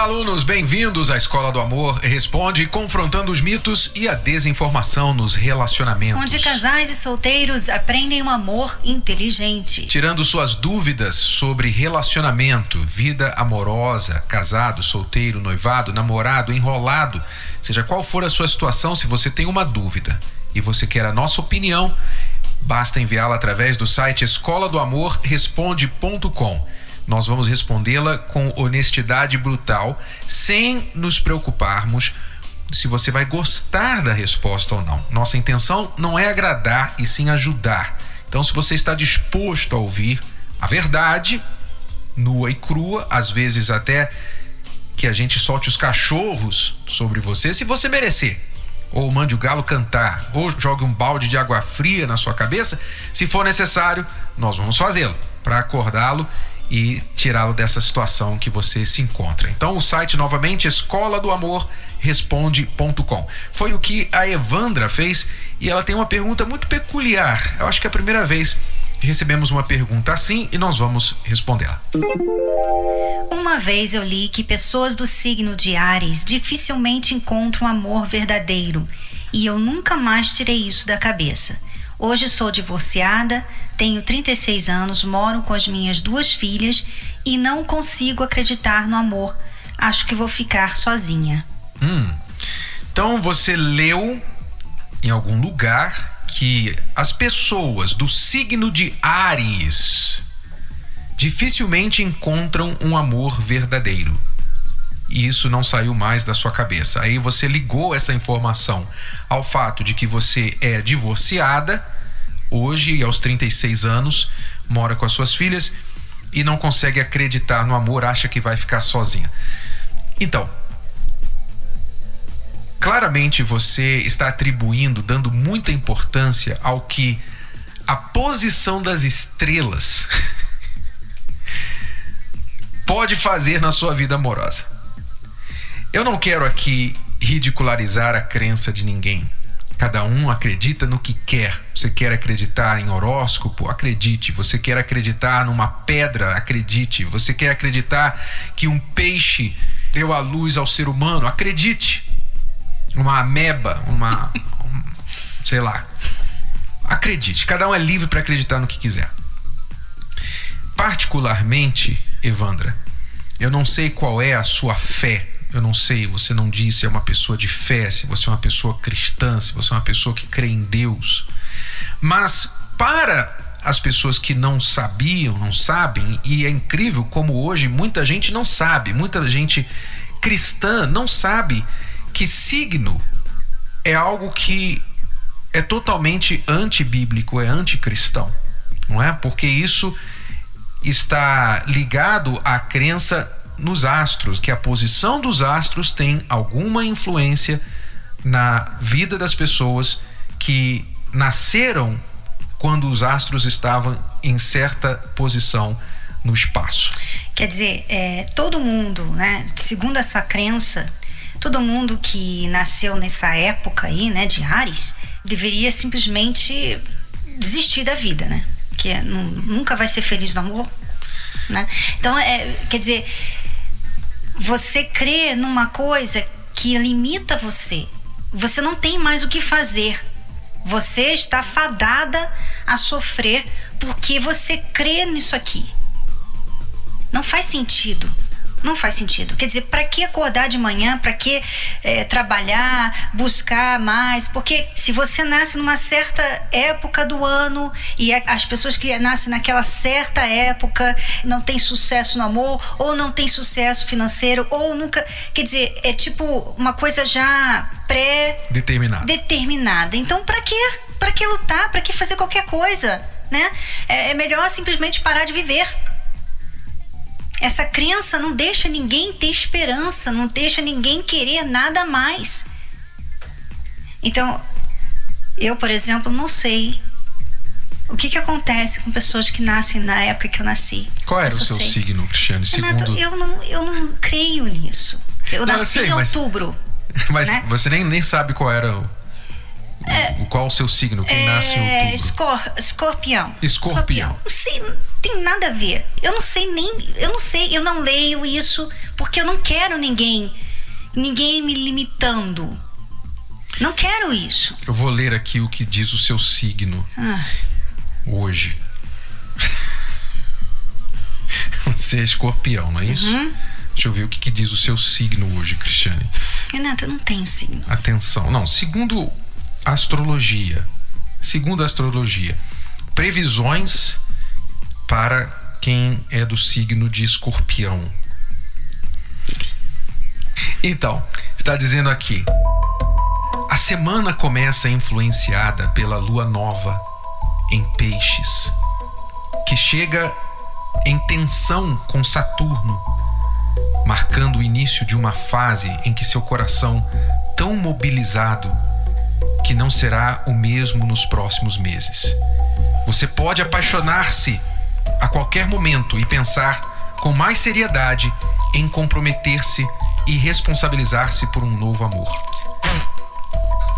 Olá, alunos, bem-vindos à Escola do Amor Responde, confrontando os mitos e a desinformação nos relacionamentos. Onde casais e solteiros aprendem um amor inteligente. Tirando suas dúvidas sobre relacionamento, vida amorosa, casado, solteiro, noivado, namorado, enrolado, seja qual for a sua situação, se você tem uma dúvida e você quer a nossa opinião, basta enviá-la através do site escola do amor responde.com nós vamos respondê-la com honestidade brutal, sem nos preocuparmos se você vai gostar da resposta ou não. Nossa intenção não é agradar e sim ajudar. Então, se você está disposto a ouvir a verdade, nua e crua, às vezes até que a gente solte os cachorros sobre você, se você merecer. Ou mande o galo cantar, ou jogue um balde de água fria na sua cabeça, se for necessário, nós vamos fazê-lo para acordá-lo e tirá-lo dessa situação que você se encontra. Então, o site novamente escola do amor responde.com. Foi o que a Evandra fez e ela tem uma pergunta muito peculiar. Eu acho que é a primeira vez que recebemos uma pergunta assim e nós vamos respondê-la. Uma vez eu li que pessoas do signo de Ares dificilmente encontram amor verdadeiro e eu nunca mais tirei isso da cabeça. Hoje sou divorciada, tenho 36 anos, moro com as minhas duas filhas e não consigo acreditar no amor. Acho que vou ficar sozinha. Hum. Então você leu em algum lugar que as pessoas do signo de Ares dificilmente encontram um amor verdadeiro e isso não saiu mais da sua cabeça. Aí você ligou essa informação ao fato de que você é divorciada, hoje, aos 36 anos, mora com as suas filhas e não consegue acreditar no amor, acha que vai ficar sozinha. Então, claramente você está atribuindo, dando muita importância ao que a posição das estrelas pode fazer na sua vida amorosa. Eu não quero aqui ridicularizar a crença de ninguém. Cada um acredita no que quer. Você quer acreditar em horóscopo? Acredite. Você quer acreditar numa pedra? Acredite. Você quer acreditar que um peixe deu a luz ao ser humano? Acredite. Uma ameba, uma. Um, sei lá. Acredite. Cada um é livre para acreditar no que quiser. Particularmente, Evandra, eu não sei qual é a sua fé eu não sei, você não disse se é uma pessoa de fé, se você é uma pessoa cristã, se você é uma pessoa que crê em Deus. Mas para as pessoas que não sabiam, não sabem, e é incrível como hoje muita gente não sabe, muita gente cristã não sabe que signo é algo que é totalmente antibíblico, é anticristão, não é? Porque isso está ligado à crença nos astros, que a posição dos astros tem alguma influência na vida das pessoas que nasceram quando os astros estavam em certa posição no espaço. Quer dizer, é, todo mundo, né, segundo essa crença, todo mundo que nasceu nessa época aí, né, de Ares, deveria simplesmente desistir da vida, né? Que é, nunca vai ser feliz no amor, né? Então, é, quer dizer, você crê numa coisa que limita você. Você não tem mais o que fazer. Você está fadada a sofrer porque você crê nisso aqui. Não faz sentido. Não faz sentido. Quer dizer, para que acordar de manhã? Para que é, trabalhar, buscar mais? Porque se você nasce numa certa época do ano e as pessoas que nascem naquela certa época não têm sucesso no amor, ou não têm sucesso financeiro, ou nunca. Quer dizer, é tipo uma coisa já pré-determinada. Determinada. Então, para que? Para que lutar? Para que fazer qualquer coisa? Né? É, é melhor simplesmente parar de viver. Essa crença não deixa ninguém ter esperança, não deixa ninguém querer nada mais. Então, eu, por exemplo, não sei O que, que acontece com pessoas que nascem na época que eu nasci? Qual era Isso o seu eu sei. signo, Cristiane? Renato, Segundo. eu não, eu não creio nisso. Eu Não, eu nasci sei, em mas- outubro. Mas né? você nem, nem sabe qual era o, o- qual o seu signo, quem nasce em É, outubro. escor- escorpião. Escorpião. Não sei, não tem nada a ver. Eu não sei nem, eu não sei, eu não leio isso porque eu não quero ninguém, ninguém me limitando. Não quero isso. Eu vou ler aqui o que diz o seu signo Ah, hoje. Você é escorpião, não é isso? Uhum. Deixa eu ver o que, que diz o seu signo hoje, Cristiane. Renato, eu não tenho signo. Atenção. Não, segundo astrologia. Segundo a astrologia. Previsões para quem é do signo de escorpião. Então, está dizendo aqui. A semana começa influenciada pela lua nova em Peixes, que chega em tensão com Saturno, marcando o início de uma fase em que seu coração, tão mobilizado, que não será o mesmo nos próximos meses. Você pode apaixonar-se a qualquer momento e pensar com mais seriedade em comprometer-se e responsabilizar-se por um novo amor.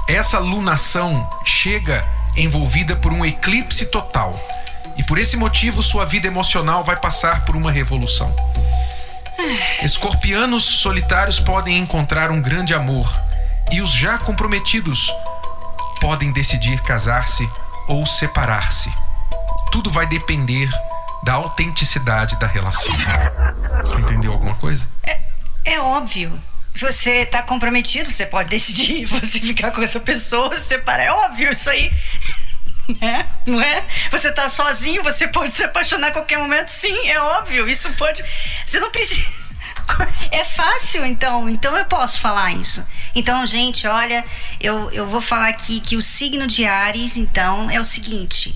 Essa lunação chega envolvida por um eclipse total. E por esse motivo, sua vida emocional vai passar por uma revolução. Escorpianos solitários podem encontrar um grande amor, e os já comprometidos podem decidir casar-se ou separar-se. Tudo vai depender da autenticidade da relação. Você entendeu alguma coisa? É óbvio. Você tá comprometido, você pode decidir você ficar com essa pessoa, se separar. É óbvio isso aí. Né? Não é? Você tá sozinho, você pode se apaixonar a qualquer momento. Sim, é óbvio. Isso pode. Você não precisa. É fácil, então. Então eu posso falar isso. Então, gente, olha, eu, eu vou falar aqui que o signo de Ares, então, é o seguinte: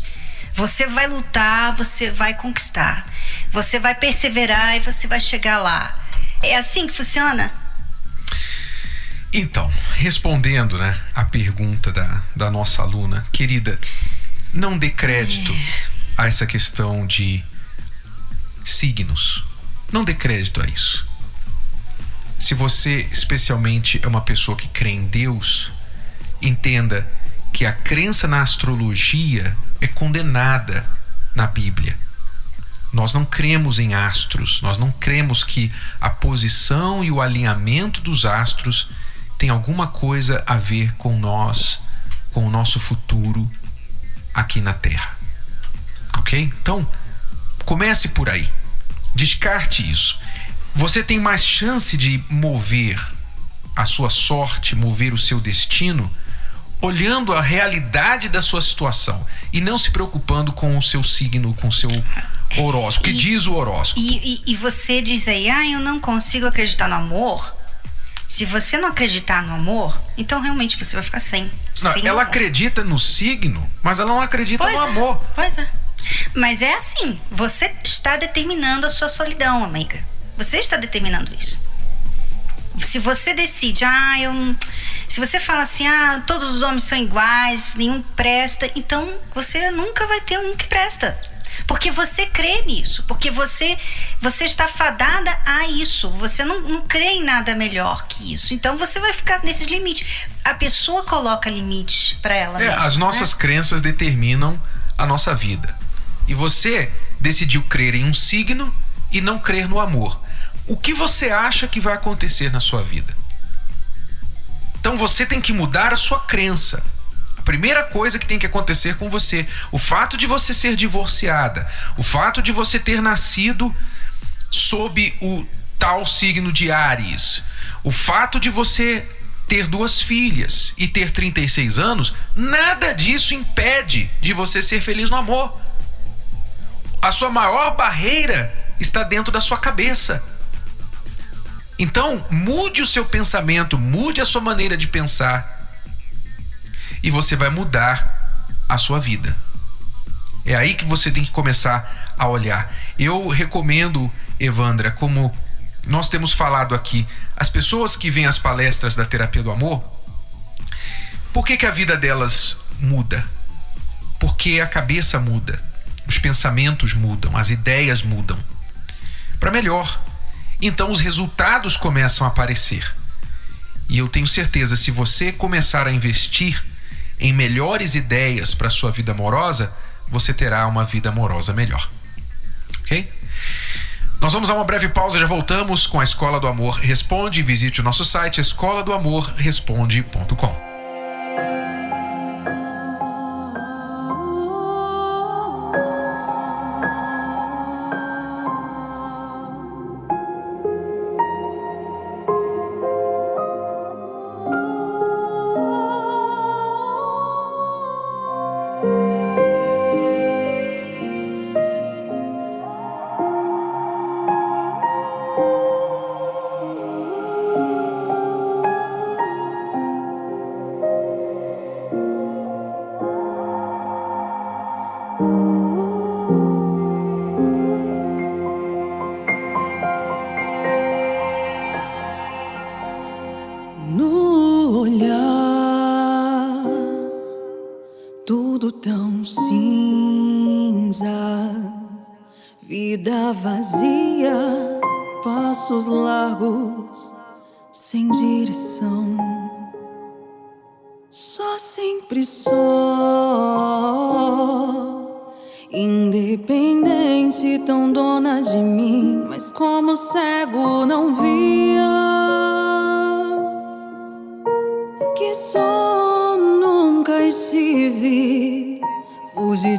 você vai lutar, você vai conquistar. Você vai perseverar e você vai chegar lá. É assim que funciona? Então, respondendo né, a pergunta da, da nossa aluna, querida, não dê crédito a essa questão de signos. Não dê crédito a isso. Se você, especialmente, é uma pessoa que crê em Deus, entenda que a crença na astrologia é condenada na Bíblia. Nós não cremos em astros, nós não cremos que a posição e o alinhamento dos astros tem alguma coisa a ver com nós, com o nosso futuro aqui na Terra. Ok? Então, comece por aí. Descarte isso. Você tem mais chance de mover a sua sorte, mover o seu destino, olhando a realidade da sua situação e não se preocupando com o seu signo, com o seu horóscopo. O que diz o horóscopo? E, e- e você diz aí, ah, eu não consigo acreditar no amor. Se você não acreditar no amor, então realmente você vai ficar sem. Não, sem ela amor. acredita no signo, mas ela não acredita Pois no é, amor. Pois é. Mas é assim, você está determinando a sua solidão, amiga. Você está determinando isso. Se você decide, ah, eu. Se você fala assim, ah, todos os homens são iguais, nenhum presta, então você nunca vai ter um que presta. Porque você crê nisso, porque você você está fadada a isso. Você não, não crê em nada melhor que isso. Então você vai ficar nesses limites. A pessoa coloca limites para ela É, mesma. as né? nossas crenças determinam a nossa vida. E você decidiu crer em um signo e não crer no amor. O que você acha que vai acontecer na sua vida? Então você tem que mudar a sua crença. A primeira coisa que tem que acontecer com você, o fato de você ser divorciada, o fato de você ter nascido sob o tal signo de Ares, o fato de você ter duas filhas e ter 36 anos, nada disso impede de você ser feliz no amor. A sua maior barreira está dentro da sua cabeça. Então, mude o seu pensamento, mude a sua maneira de pensar e você vai mudar a sua vida. É aí que você tem que começar a olhar. Eu recomendo, Evandra, como nós temos falado aqui, as pessoas que vêm às palestras da terapia do amor, por que, que a vida delas muda? Por Porque a cabeça muda, os pensamentos mudam, as ideias mudam. Para melhor. Então os resultados começam a aparecer. E eu tenho certeza, se você começar a investir em melhores ideias para sua vida amorosa, você terá uma vida amorosa melhor. Ok? Nós vamos a uma breve pausa, já voltamos com a Escola do Amor Responde. Visite o nosso site No olhar, tudo tão cinza, vida vazia, passos largos sem direção, só sempre sou.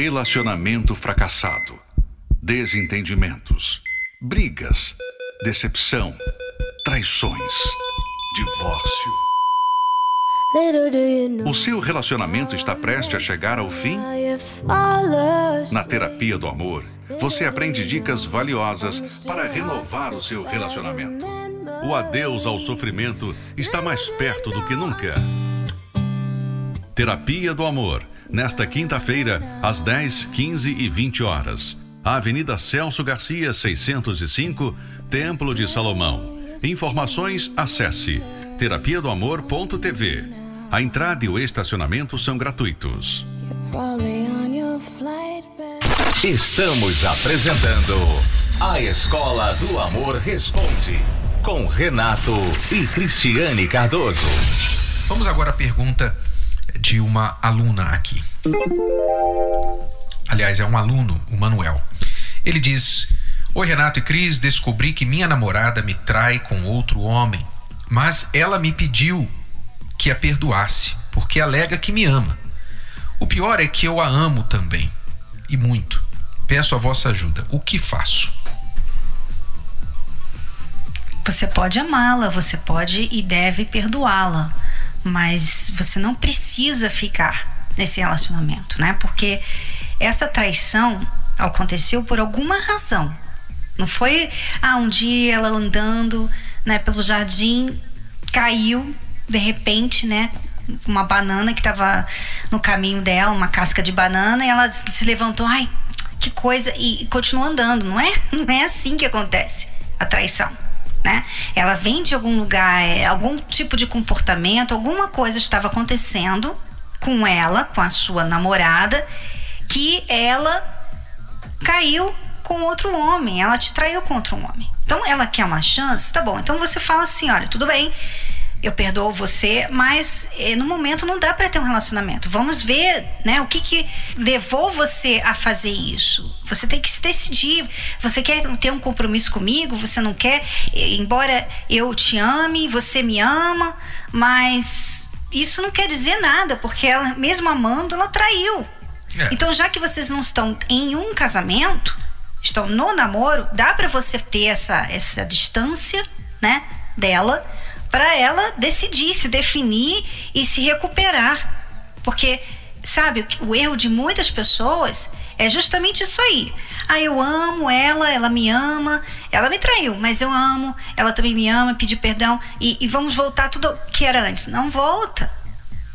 Relacionamento fracassado, desentendimentos, brigas, decepção, traições, divórcio. O seu relacionamento está prestes a chegar ao fim? Na terapia do amor, você aprende dicas valiosas para renovar o seu relacionamento. O adeus ao sofrimento está mais perto do que nunca. Terapia do amor nesta quinta-feira, às 10, 15 e 20 horas. Avenida Celso Garcia, 605, Templo de Salomão. Informações, acesse terapia do amor.tv. A entrada e o estacionamento são gratuitos. Estamos apresentando A Escola do Amor Responde com Renato e Cristiane Cardoso. Vamos agora à pergunta de uma aluna aqui. Aliás, é um aluno, o Manuel. Ele diz: Oi, Renato e Cris, descobri que minha namorada me trai com outro homem, mas ela me pediu que a perdoasse, porque alega que me ama. O pior é que eu a amo também, e muito. Peço a vossa ajuda. O que faço? Você pode amá-la, você pode e deve perdoá-la, mas você não precisa ficar nesse relacionamento, né? Porque essa traição aconteceu por alguma razão. Não foi, ah, um dia ela andando né, pelo jardim, caiu de repente, né? Uma banana que estava no caminho dela, uma casca de banana, e ela se levantou, ai, que coisa, e continuou andando. Não é, não é assim que acontece a traição. Né? Ela vem de algum lugar, é, algum tipo de comportamento, alguma coisa estava acontecendo com ela, com a sua namorada, que ela caiu com outro homem, ela te traiu com outro homem. Então ela quer uma chance, tá bom. Então você fala assim: olha, tudo bem, eu perdoo você, mas eh, no momento não dá para ter um relacionamento. Vamos ver, né, o que que levou você a fazer isso. Você tem que se decidir. Você quer ter um compromisso comigo? Você não quer? Embora eu te ame, você me ama, mas isso não quer dizer nada, porque ela, mesmo amando, ela traiu. É. Então, já que vocês não estão em um casamento, estão no namoro, dá para você ter essa, essa distância, né, dela, para ela decidir, se definir e se recuperar. Porque, sabe, o erro de muitas pessoas é justamente isso aí. Ah, eu amo ela, ela me ama, ela me traiu, mas eu amo, ela também me ama, pedir perdão e, e vamos voltar tudo que era antes. Não volta.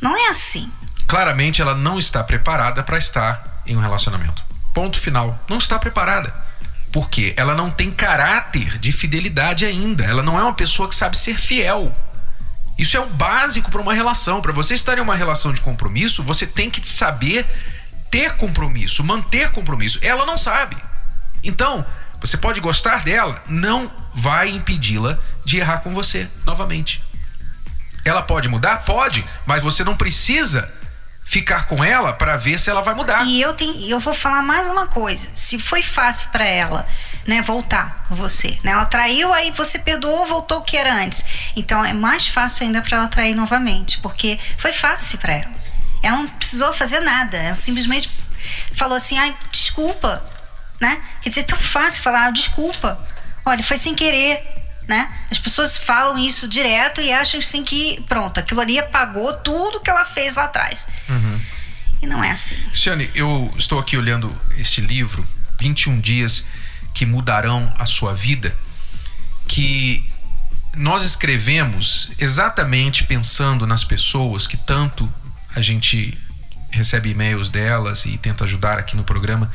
Não é assim claramente ela não está preparada para estar em um relacionamento. Ponto final. Não está preparada. Porque ela não tem caráter de fidelidade ainda. Ela não é uma pessoa que sabe ser fiel. Isso é o básico para uma relação. Para você estar em uma relação de compromisso, você tem que saber ter compromisso, manter compromisso. Ela não sabe. Então, você pode gostar dela, não vai impedi-la de errar com você novamente. Ela pode mudar? Pode, mas você não precisa ficar com ela para ver se ela vai mudar. E eu tenho, eu vou falar mais uma coisa. Se foi fácil para ela, né, voltar com você, né? Ela traiu, aí você perdoou, voltou o que era antes. Então é mais fácil ainda para ela trair novamente, porque foi fácil para ela. Ela não precisou fazer nada, ela simplesmente falou assim: "Ai, desculpa", né? Quer dizer, é tão fácil falar: "Desculpa". Olha, foi sem querer né? As pessoas falam isso direto e acham assim que, pronto, aquilo ali apagou tudo que ela fez lá atrás. Uhum. E não é assim. Ciane, eu estou aqui olhando este livro, 21 Dias que Mudarão a Sua Vida, que nós escrevemos exatamente pensando nas pessoas que tanto a gente recebe e-mails delas e tenta ajudar aqui no programa,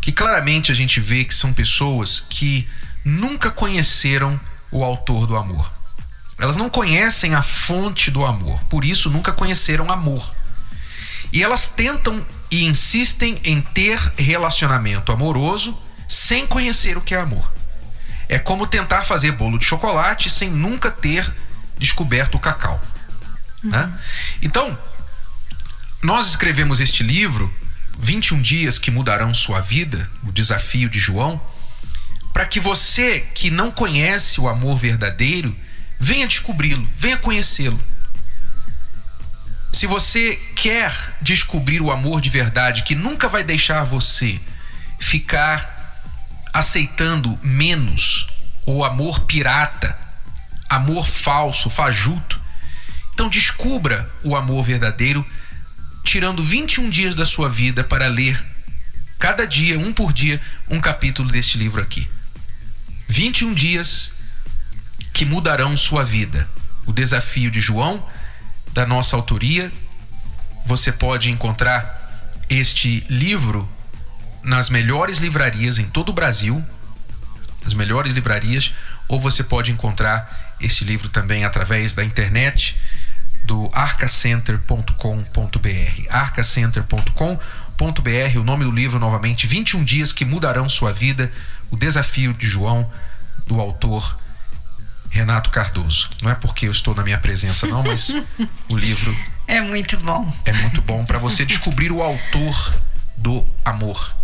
que claramente a gente vê que são pessoas que nunca conheceram o autor do amor. Elas não conhecem a fonte do amor, por isso nunca conheceram amor. E elas tentam e insistem em ter relacionamento amoroso sem conhecer o que é amor. É como tentar fazer bolo de chocolate sem nunca ter descoberto o cacau. Uhum. Né? Então, nós escrevemos este livro, 21 Dias que Mudarão Sua Vida, o desafio de João, para que você que não conhece o amor verdadeiro venha descobri-lo, venha conhecê-lo. Se você quer descobrir o amor de verdade que nunca vai deixar você ficar aceitando menos o amor pirata, amor falso, fajuto, então descubra o amor verdadeiro tirando 21 dias da sua vida para ler cada dia, um por dia, um capítulo deste livro aqui. 21 dias que mudarão sua vida. O desafio de João, da nossa autoria. Você pode encontrar este livro nas melhores livrarias em todo o Brasil, as melhores livrarias, ou você pode encontrar esse livro também através da internet do arcacenter.com.br. arcacenter.com.br, o nome do livro novamente, 21 dias que mudarão sua vida, o desafio de João do autor Renato Cardoso. Não é porque eu estou na minha presença não, mas o livro é muito bom. É muito bom para você descobrir o autor do amor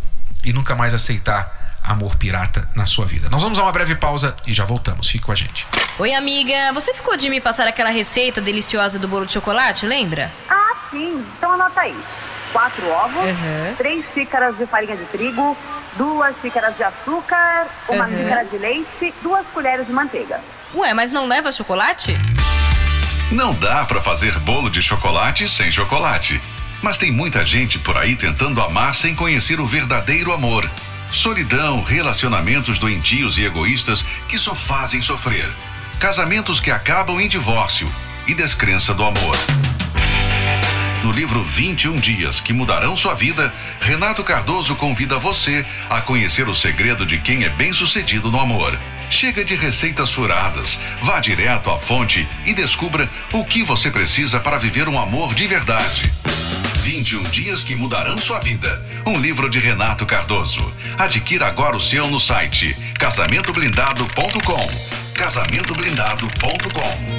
e nunca mais aceitar amor pirata na sua vida. Nós vamos a uma breve pausa e já voltamos. Fique com a gente. Oi, amiga. Você ficou de me passar aquela receita deliciosa do bolo de chocolate, lembra? Ah, sim. Então anota aí. Quatro ovos, uhum. três xícaras de farinha de trigo, duas xícaras de açúcar, uma uhum. xícara de leite, duas colheres de manteiga. Ué, mas não leva chocolate? Não dá para fazer bolo de chocolate sem chocolate. Mas tem muita gente por aí tentando amar sem conhecer o verdadeiro amor. Solidão, relacionamentos doentios e egoístas que só fazem sofrer. Casamentos que acabam em divórcio e descrença do amor. No livro 21 Dias que Mudarão Sua Vida, Renato Cardoso convida você a conhecer o segredo de quem é bem-sucedido no amor. Chega de receitas furadas, vá direto à fonte e descubra o que você precisa para viver um amor de verdade. 21 dias que mudarão sua vida. Um livro de Renato Cardoso. Adquira agora o seu no site casamentoblindado.com. Casamentoblindado.com.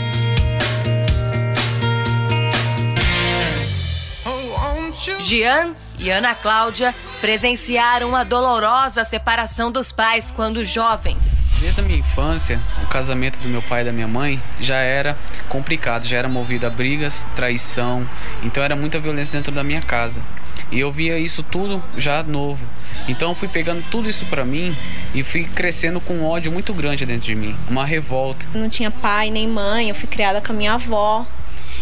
Jean e Ana Cláudia presenciaram a dolorosa separação dos pais quando jovens. Desde a minha infância, o casamento do meu pai e da minha mãe já era complicado, já era movido a brigas, traição, então era muita violência dentro da minha casa. E eu via isso tudo já novo. Então eu fui pegando tudo isso para mim e fui crescendo com um ódio muito grande dentro de mim, uma revolta. Não tinha pai nem mãe, eu fui criada com a minha avó.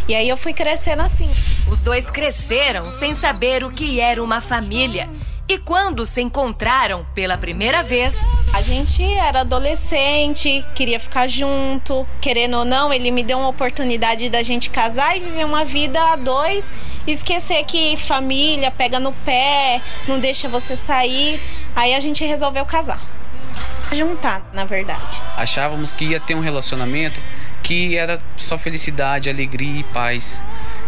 E aí eu fui crescendo assim. Os dois cresceram sem saber o que era uma família e quando se encontraram pela primeira vez, a gente era adolescente, queria ficar junto, querendo ou não, ele me deu uma oportunidade da gente casar e viver uma vida a dois, esquecer que família pega no pé, não deixa você sair. Aí a gente resolveu casar. Se juntar, na verdade. Achávamos que ia ter um relacionamento que era só felicidade, alegria e paz.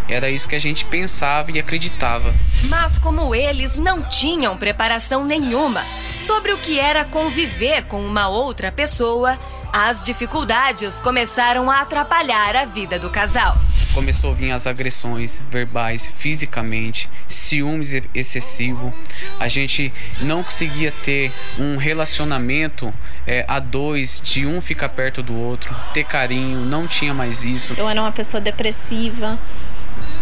Era isso que a gente pensava e acreditava. Mas como eles não tinham preparação nenhuma sobre o que era conviver com uma outra pessoa, as dificuldades começaram a atrapalhar a vida do casal. Começou a vir as agressões verbais, fisicamente, ciúmes excessivo. A gente não conseguia ter um relacionamento é, a dois, de um ficar perto do outro, ter carinho, não tinha mais isso. Eu era uma pessoa depressiva,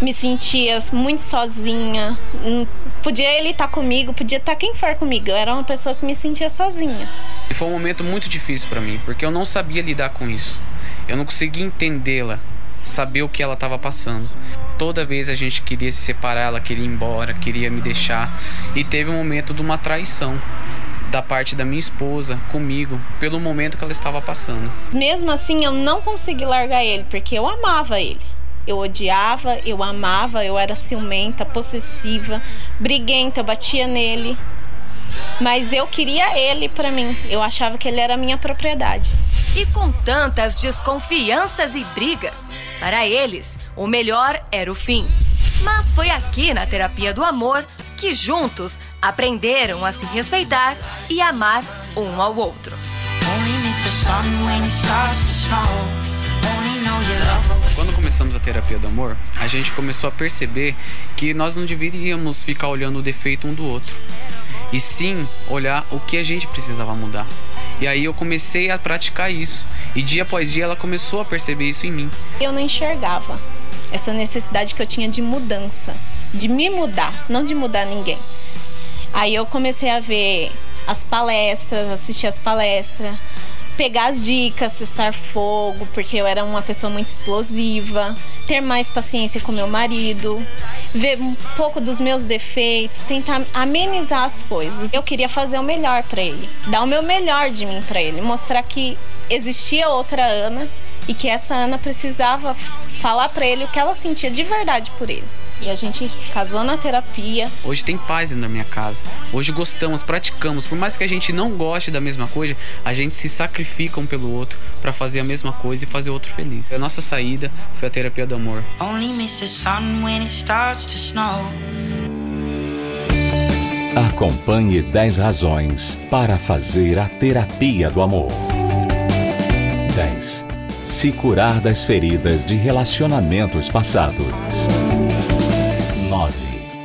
me sentia muito sozinha. Hum, podia ele estar tá comigo, podia estar tá quem for comigo. Eu era uma pessoa que me sentia sozinha. E foi um momento muito difícil para mim, porque eu não sabia lidar com isso. Eu não conseguia entendê-la, saber o que ela estava passando. Toda vez a gente queria se separar, ela queria ir embora, queria me deixar. E teve um momento de uma traição da parte da minha esposa comigo pelo momento que ela estava passando. Mesmo assim, eu não consegui largar ele porque eu amava ele. Eu odiava, eu amava, eu era ciumenta, possessiva, briguenta, eu batia nele. Mas eu queria ele para mim. Eu achava que ele era minha propriedade. E com tantas desconfianças e brigas, para eles, o melhor era o fim. Mas foi aqui na terapia do amor que juntos aprenderam a se respeitar e amar um ao outro. Quando começamos a terapia do amor, a gente começou a perceber que nós não deveríamos ficar olhando o defeito um do outro, e sim olhar o que a gente precisava mudar. E aí eu comecei a praticar isso, e dia após dia ela começou a perceber isso em mim. Eu não enxergava essa necessidade que eu tinha de mudança, de me mudar, não de mudar ninguém. Aí eu comecei a ver as palestras, assistir as palestras, pegar as dicas, cessar fogo, porque eu era uma pessoa muito explosiva, ter mais paciência com meu marido, ver um pouco dos meus defeitos, tentar amenizar as coisas. Eu queria fazer o melhor para ele, dar o meu melhor de mim para ele, mostrar que existia outra Ana e que essa Ana precisava falar para ele o que ela sentia de verdade por ele. E a gente casou na terapia. Hoje tem paz dentro da minha casa. Hoje gostamos, praticamos. Por mais que a gente não goste da mesma coisa, a gente se sacrifica um pelo outro para fazer a mesma coisa e fazer o outro feliz. A nossa saída foi a terapia do amor. Only miss the sun when it starts to snow. Acompanhe 10 razões para fazer a terapia do amor. 10. Se curar das feridas de relacionamentos passados.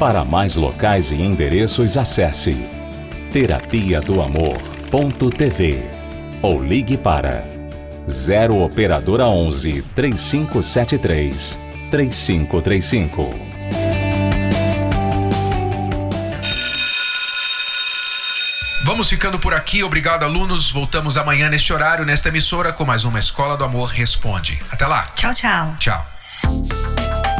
Para mais locais e endereços, acesse terapia do amor.tv ou ligue para 0 operadora 11 3573 3535. Vamos ficando por aqui. Obrigado, alunos. Voltamos amanhã neste horário, nesta emissora, com mais uma Escola do Amor Responde. Até lá. Tchau, tchau. Tchau.